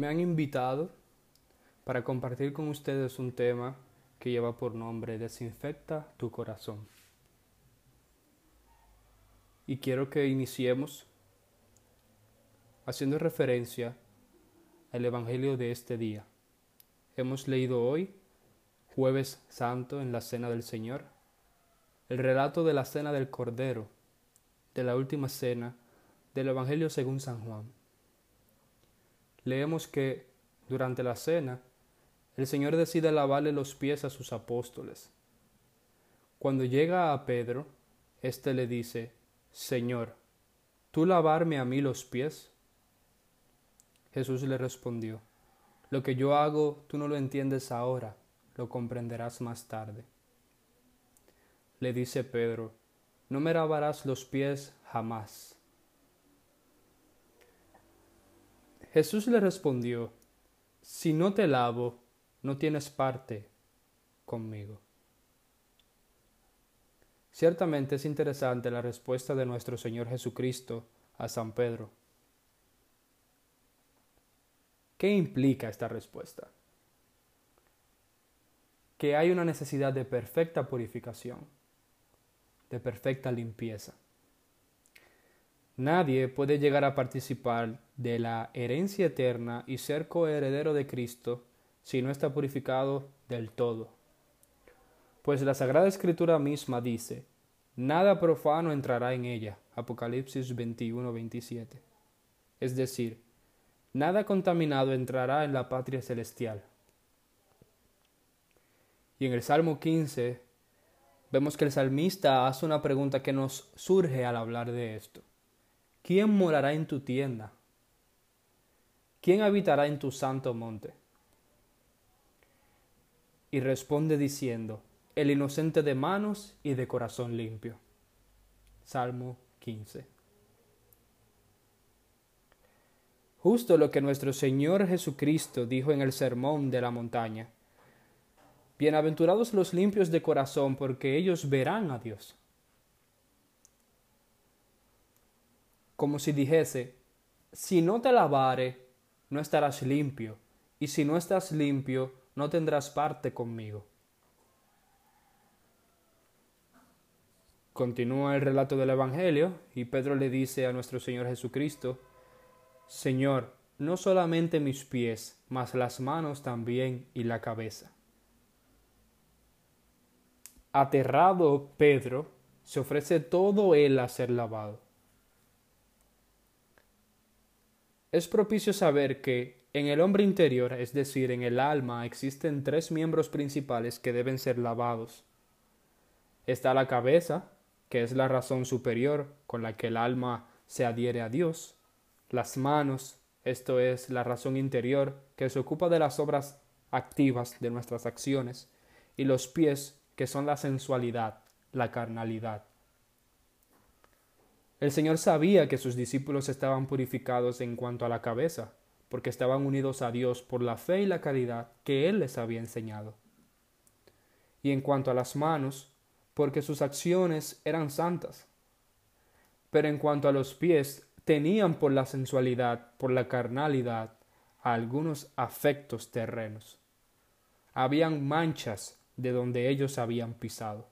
Me han invitado para compartir con ustedes un tema que lleva por nombre Desinfecta tu corazón. Y quiero que iniciemos haciendo referencia al Evangelio de este día. Hemos leído hoy, jueves santo, en la Cena del Señor, el relato de la Cena del Cordero, de la última cena del Evangelio según San Juan. Leemos que durante la cena el Señor decide lavarle los pies a sus apóstoles. Cuando llega a Pedro, éste le dice, Señor, ¿tú lavarme a mí los pies? Jesús le respondió, Lo que yo hago tú no lo entiendes ahora, lo comprenderás más tarde. Le dice Pedro, No me lavarás los pies jamás. Jesús le respondió, Si no te lavo, no tienes parte conmigo. Ciertamente es interesante la respuesta de nuestro Señor Jesucristo a San Pedro. ¿Qué implica esta respuesta? Que hay una necesidad de perfecta purificación, de perfecta limpieza. Nadie puede llegar a participar de la herencia eterna y ser coheredero de Cristo si no está purificado del todo. Pues la Sagrada Escritura misma dice, nada profano entrará en ella. Apocalipsis 21, 27. Es decir, nada contaminado entrará en la patria celestial. Y en el Salmo 15 vemos que el salmista hace una pregunta que nos surge al hablar de esto. ¿Quién morará en tu tienda? ¿Quién habitará en tu santo monte? y responde diciendo, el inocente de manos y de corazón limpio. Salmo 15. Justo lo que nuestro Señor Jesucristo dijo en el Sermón de la Montaña. Bienaventurados los limpios de corazón, porque ellos verán a Dios. Como si dijese, si no te lavare, no estarás limpio, y si no estás limpio, no tendrás parte conmigo. Continúa el relato del Evangelio y Pedro le dice a nuestro Señor Jesucristo, Señor, no solamente mis pies, mas las manos también y la cabeza. Aterrado Pedro, se ofrece todo él a ser lavado. Es propicio saber que en el hombre interior, es decir, en el alma, existen tres miembros principales que deben ser lavados. Está la cabeza, que es la razón superior con la que el alma se adhiere a Dios. Las manos, esto es la razón interior que se ocupa de las obras activas de nuestras acciones. Y los pies, que son la sensualidad, la carnalidad. El Señor sabía que sus discípulos estaban purificados en cuanto a la cabeza, porque estaban unidos a Dios por la fe y la caridad que Él les había enseñado. Y en cuanto a las manos, porque sus acciones eran santas. Pero en cuanto a los pies, tenían por la sensualidad, por la carnalidad, algunos afectos terrenos. Habían manchas de donde ellos habían pisado.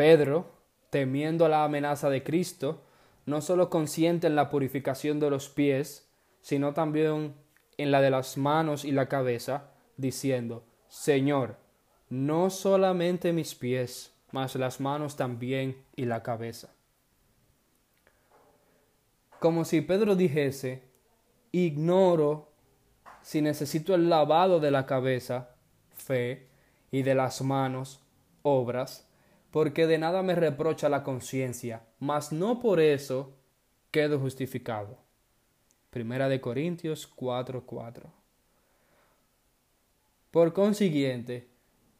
Pedro, temiendo la amenaza de Cristo, no solo consciente en la purificación de los pies, sino también en la de las manos y la cabeza, diciendo, Señor, no solamente mis pies, mas las manos también y la cabeza. Como si Pedro dijese, ignoro si necesito el lavado de la cabeza, fe, y de las manos, obras, porque de nada me reprocha la conciencia, mas no por eso quedo justificado. Primera de Corintios 4:4. Por consiguiente,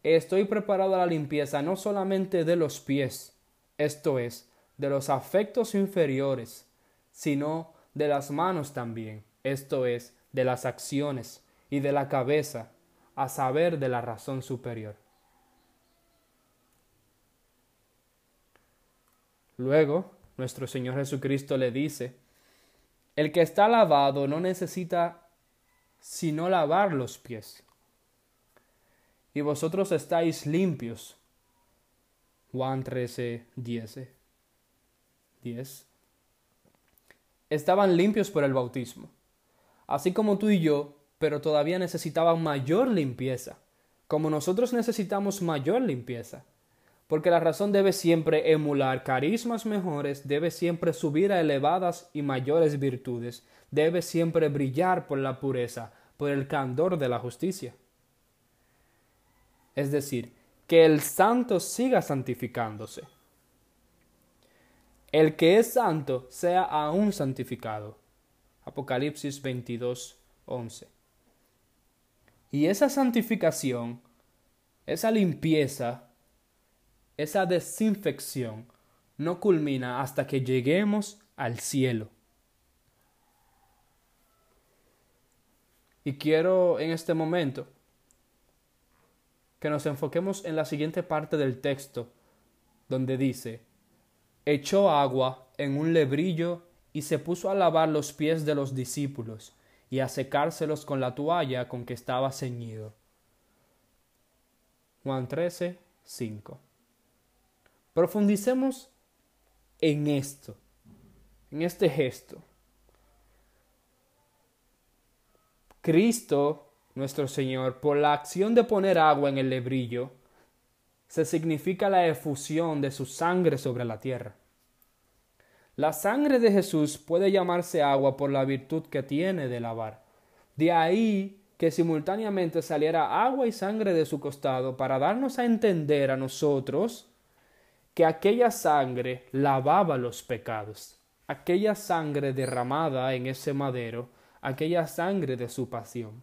estoy preparado a la limpieza no solamente de los pies, esto es, de los afectos inferiores, sino de las manos también, esto es, de las acciones, y de la cabeza, a saber de la razón superior. Luego, nuestro Señor Jesucristo le dice El que está lavado no necesita sino lavar los pies. Y vosotros estáis limpios. Juan 13, 10. 10. Estaban limpios por el bautismo, así como tú y yo, pero todavía necesitaban mayor limpieza, como nosotros necesitamos mayor limpieza porque la razón debe siempre emular carismas mejores, debe siempre subir a elevadas y mayores virtudes, debe siempre brillar por la pureza, por el candor de la justicia. Es decir, que el santo siga santificándose. El que es santo sea aún santificado. Apocalipsis 22, 11. Y esa santificación, esa limpieza, esa desinfección no culmina hasta que lleguemos al cielo. Y quiero en este momento que nos enfoquemos en la siguiente parte del texto, donde dice, echó agua en un lebrillo y se puso a lavar los pies de los discípulos y a secárselos con la toalla con que estaba ceñido. Juan 13, 5. Profundicemos en esto, en este gesto. Cristo, nuestro Señor, por la acción de poner agua en el lebrillo, se significa la efusión de su sangre sobre la tierra. La sangre de Jesús puede llamarse agua por la virtud que tiene de lavar. De ahí que simultáneamente saliera agua y sangre de su costado para darnos a entender a nosotros que aquella sangre lavaba los pecados, aquella sangre derramada en ese madero, aquella sangre de su pasión.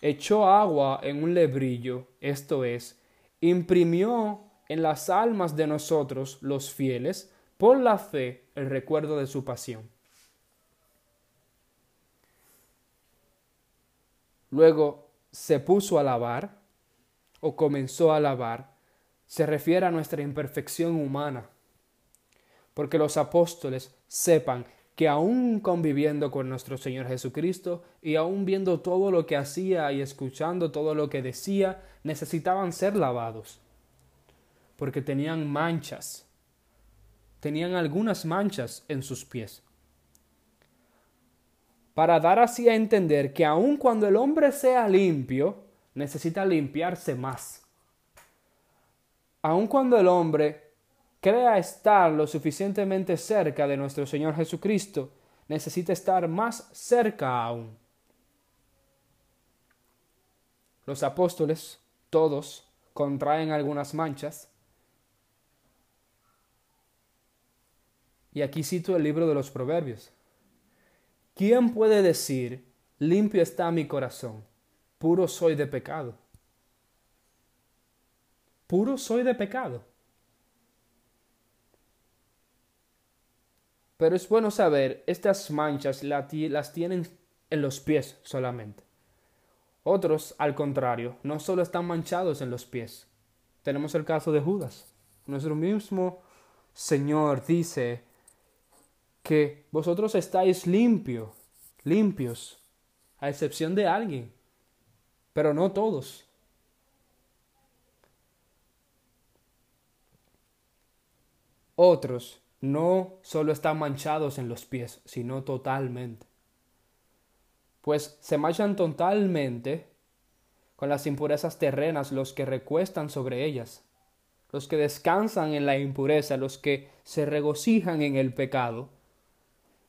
Echó agua en un lebrillo, esto es, imprimió en las almas de nosotros, los fieles, por la fe, el recuerdo de su pasión. Luego se puso a lavar, o comenzó a lavar, se refiere a nuestra imperfección humana, porque los apóstoles sepan que aún conviviendo con nuestro Señor Jesucristo y aún viendo todo lo que hacía y escuchando todo lo que decía, necesitaban ser lavados, porque tenían manchas, tenían algunas manchas en sus pies. Para dar así a entender que aun cuando el hombre sea limpio, necesita limpiarse más aun cuando el hombre crea estar lo suficientemente cerca de nuestro Señor Jesucristo, necesita estar más cerca aún. Los apóstoles, todos, contraen algunas manchas. Y aquí cito el libro de los Proverbios. ¿Quién puede decir, limpio está mi corazón, puro soy de pecado? Puro soy de pecado. Pero es bueno saber, estas manchas las tienen en los pies solamente. Otros, al contrario, no solo están manchados en los pies. Tenemos el caso de Judas. Nuestro mismo Señor dice que vosotros estáis limpios, limpios, a excepción de alguien, pero no todos. Otros no solo están manchados en los pies, sino totalmente. Pues se manchan totalmente con las impurezas terrenas los que recuestan sobre ellas, los que descansan en la impureza, los que se regocijan en el pecado.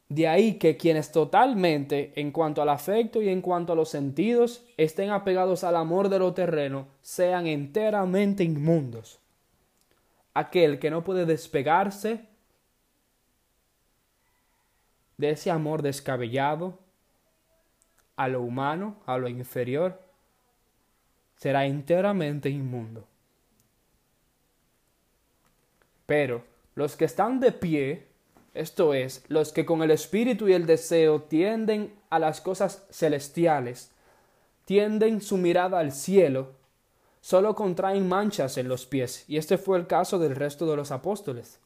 De ahí que quienes totalmente, en cuanto al afecto y en cuanto a los sentidos, estén apegados al amor de lo terreno, sean enteramente inmundos aquel que no puede despegarse de ese amor descabellado a lo humano, a lo inferior, será enteramente inmundo. Pero los que están de pie, esto es, los que con el espíritu y el deseo tienden a las cosas celestiales, tienden su mirada al cielo, solo contraen manchas en los pies, y este fue el caso del resto de los apóstoles.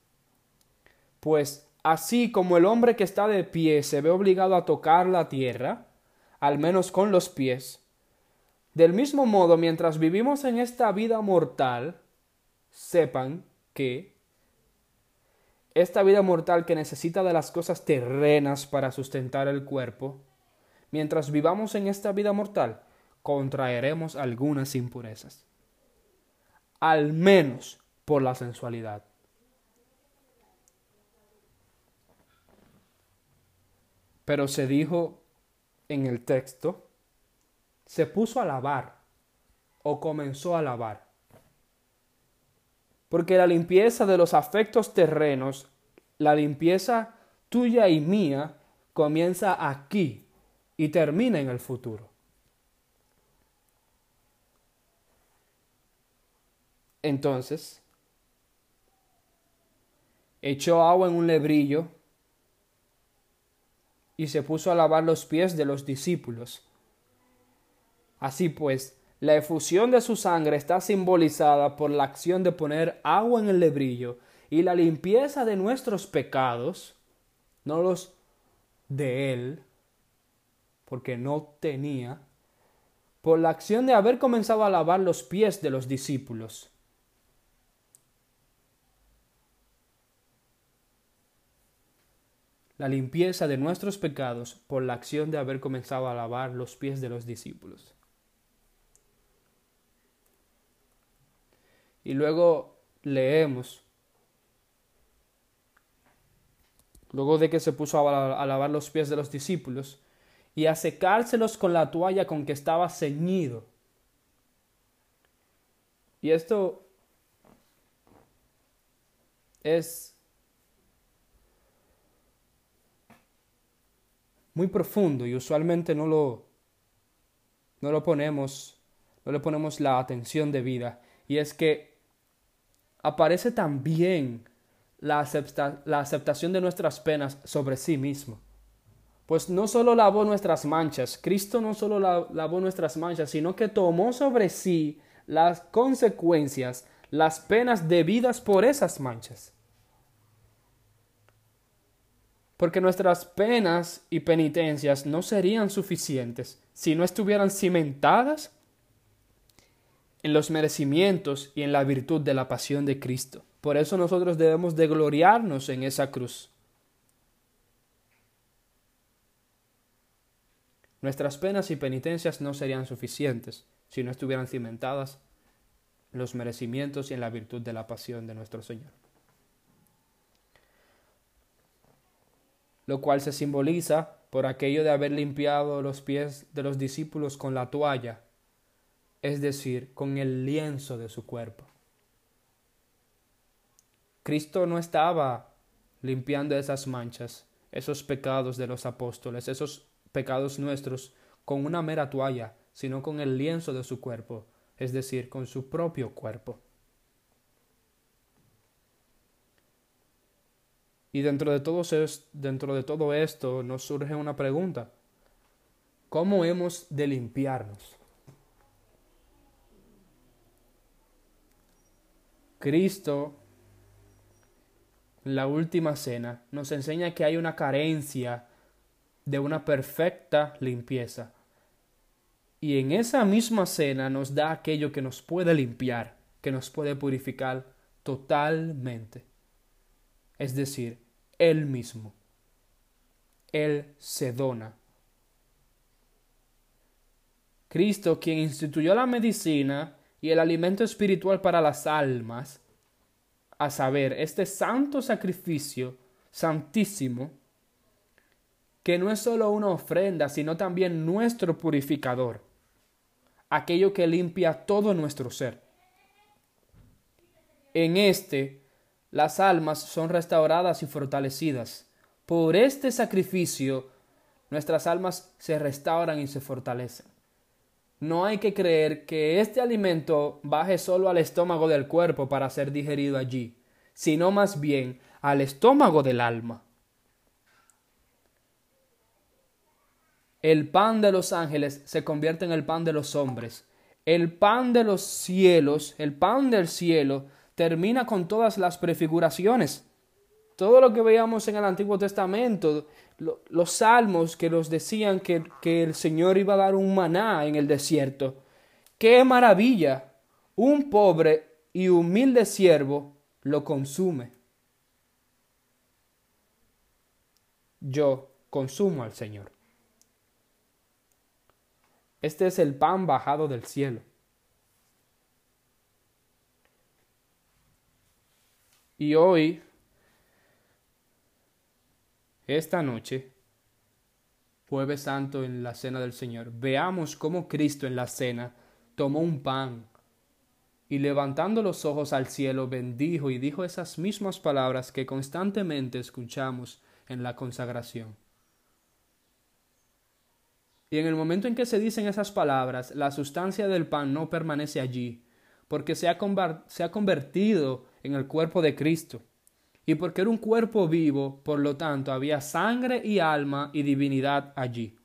Pues así como el hombre que está de pie se ve obligado a tocar la tierra, al menos con los pies, del mismo modo, mientras vivimos en esta vida mortal, sepan que esta vida mortal que necesita de las cosas terrenas para sustentar el cuerpo, mientras vivamos en esta vida mortal, contraeremos algunas impurezas, al menos por la sensualidad. Pero se dijo en el texto, se puso a lavar o comenzó a lavar. Porque la limpieza de los afectos terrenos, la limpieza tuya y mía, comienza aquí y termina en el futuro. Entonces, echó agua en un lebrillo y se puso a lavar los pies de los discípulos. Así pues, la efusión de su sangre está simbolizada por la acción de poner agua en el lebrillo y la limpieza de nuestros pecados, no los de él, porque no tenía, por la acción de haber comenzado a lavar los pies de los discípulos. La limpieza de nuestros pecados por la acción de haber comenzado a lavar los pies de los discípulos. Y luego leemos, luego de que se puso a, lavar los pies de los discípulos, y a secárselos con la toalla con que estaba ceñido. Y esto es muy profundo y usualmente no lo, no lo ponemos, no le ponemos la atención debida. Y es que aparece también la, la aceptación de nuestras penas sobre sí mismo. Pues no solo lavó nuestras manchas, Cristo no solo lavó nuestras manchas, sino que tomó sobre sí las consecuencias, las penas debidas por esas manchas porque nuestras penas y penitencias no serían suficientes si no estuvieran cimentadas en los merecimientos y en la virtud de la pasión de Cristo. Por eso nosotros debemos de gloriarnos en esa cruz. Nuestras penas y penitencias no serían suficientes si no estuvieran cimentadas en los merecimientos y en la virtud de la pasión de nuestro Señor. Lo cual se simboliza por aquello de haber limpiado los pies de los discípulos con la toalla, es decir, con el lienzo de su cuerpo. Cristo no estaba limpiando esas manchas, esos pecados de los apóstoles, esos pecados nuestros, con una mera toalla, sino con el lienzo de su cuerpo, es decir, con su propio cuerpo. Y dentro de, todo, esto nos surge una pregunta. ¿Cómo hemos de limpiarnos? Cristo, la última cena, nos enseña que hay una carencia de una perfecta limpieza. Y en esa misma cena nos da aquello que nos puede limpiar, que nos puede purificar totalmente. Es decir, él mismo. Él se dona. Cristo, quien instituyó la medicina y el alimento espiritual para las almas, a saber, este santo sacrificio santísimo, que no es solo una ofrenda, sino también nuestro purificador, aquello que limpia todo nuestro ser. En este las almas son restauradas y fortalecidas. Por este sacrificio, nuestras almas se restauran y se fortalecen. No hay que creer que este alimento baje solo al estómago del cuerpo para ser digerido allí, sino más bien al estómago del alma. El pan de los ángeles se convierte en el pan de los hombres. El pan de los cielos, el pan del cielo, termina con todas las prefiguraciones. todo lo que veíamos en el Antiguo Testamento, los salmos que nos decían que, que el Señor iba a dar un maná en el desierto. ¡Qué maravilla! Un pobre y humilde siervo lo consume. Yo consumo al Señor. Este es el pan bajado del cielo. Y hoy, esta noche, jueves santo en la cena del Señor, veamos cómo Cristo en la cena tomó un pan y levantando los ojos al cielo bendijo y dijo esas mismas palabras que constantemente escuchamos en la consagración. Y en el momento en que se dicen esas palabras, la sustancia del pan no permanece allí, porque se ha, se ha convertido en el cuerpo de Cristo. Y porque era un cuerpo vivo, por lo tanto, había sangre y alma y divinidad allí.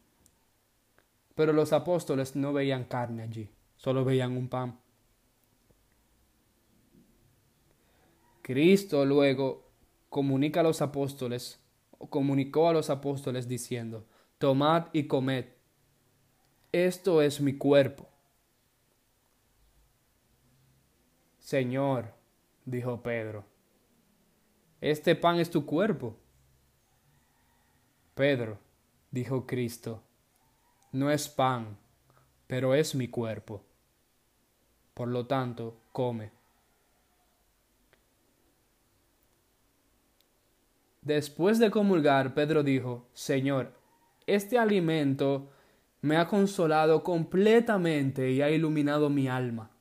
Pero los apóstoles no veían carne allí, solo veían un pan. Cristo luego comunica a los apóstoles, comunicó a los apóstoles diciendo, Tomad y comed, esto es mi cuerpo. Señor, dijo Pedro, este pan es tu cuerpo. Pedro, dijo Cristo, no es pan, pero es mi cuerpo. Por lo tanto, come. Después de comulgar, Pedro dijo, Señor, este alimento me ha consolado completamente y ha iluminado mi alma.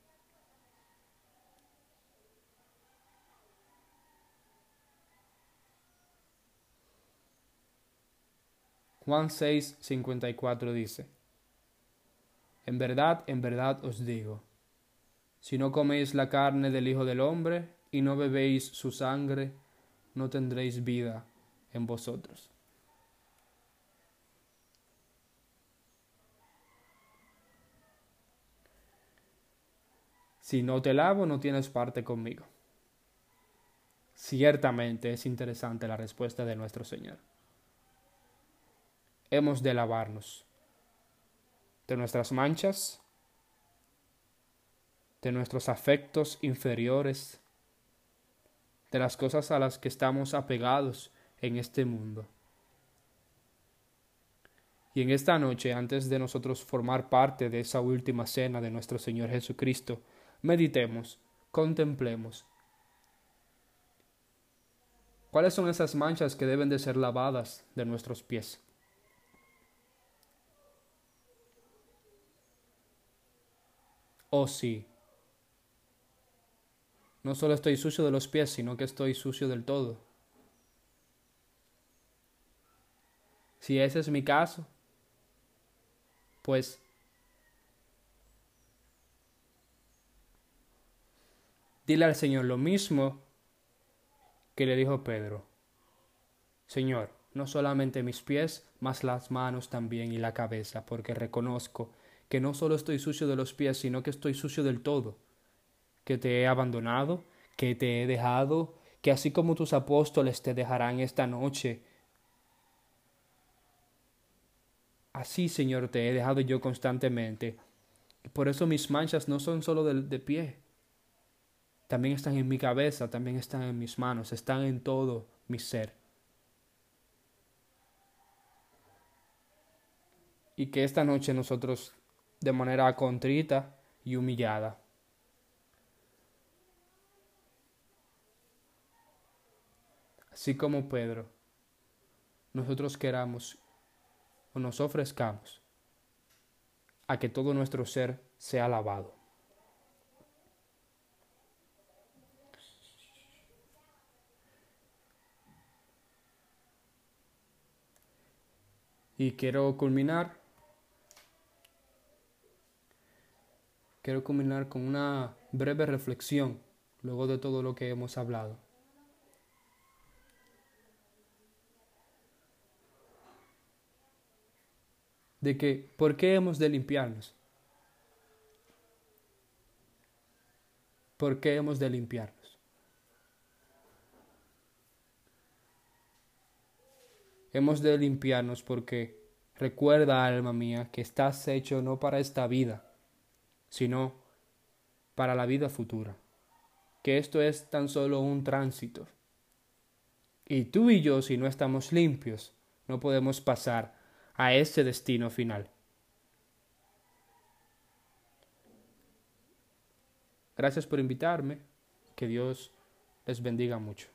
Juan 6, 54 dice, En verdad, en verdad os digo, si no coméis la carne del Hijo del Hombre y no bebéis su sangre, no tendréis vida en vosotros. Si no te lavo, no tienes parte conmigo. Ciertamente es interesante la respuesta de nuestro Señor. Hemos de lavarnos de nuestras manchas, de nuestros afectos inferiores, de las cosas a las que estamos apegados en este mundo. Y en esta noche, antes de nosotros formar parte de esa última cena de nuestro Señor Jesucristo, meditemos, contemplemos. ¿Cuáles son esas manchas que deben de ser lavadas de nuestros pies? Oh sí, no solo estoy sucio de los pies, sino que estoy sucio del todo. Si ese es mi caso, pues dile al Señor lo mismo que le dijo Pedro. Señor, no solamente mis pies, mas las manos también y la cabeza, porque reconozco que no solo estoy sucio de los pies, sino que estoy sucio del todo que te he abandonado, que te he dejado, que así como tus apóstoles te dejarán esta noche, así, Señor, te he dejado yo constantemente. Por eso mis manchas no son solo de, de pie, también están en mi cabeza, también están en mis manos, están en todo mi ser. Y que esta noche nosotros, de manera contrita y humillada, así como Pedro, nosotros queramos o nos ofrezcamos a que todo nuestro ser sea lavado. Y quiero culminar. Quiero culminar con una breve reflexión luego de todo lo que hemos hablado. de que ¿por qué hemos de limpiarnos? ¿Por qué hemos de limpiarnos? Hemos de limpiarnos porque recuerda, alma mía, que estás hecho no para esta vida, sino para la vida futura, que esto es tan solo un tránsito. Y tú y yo, si no estamos limpios, no podemos pasar a ese destino final. Gracias por invitarme. Que Dios les bendiga mucho.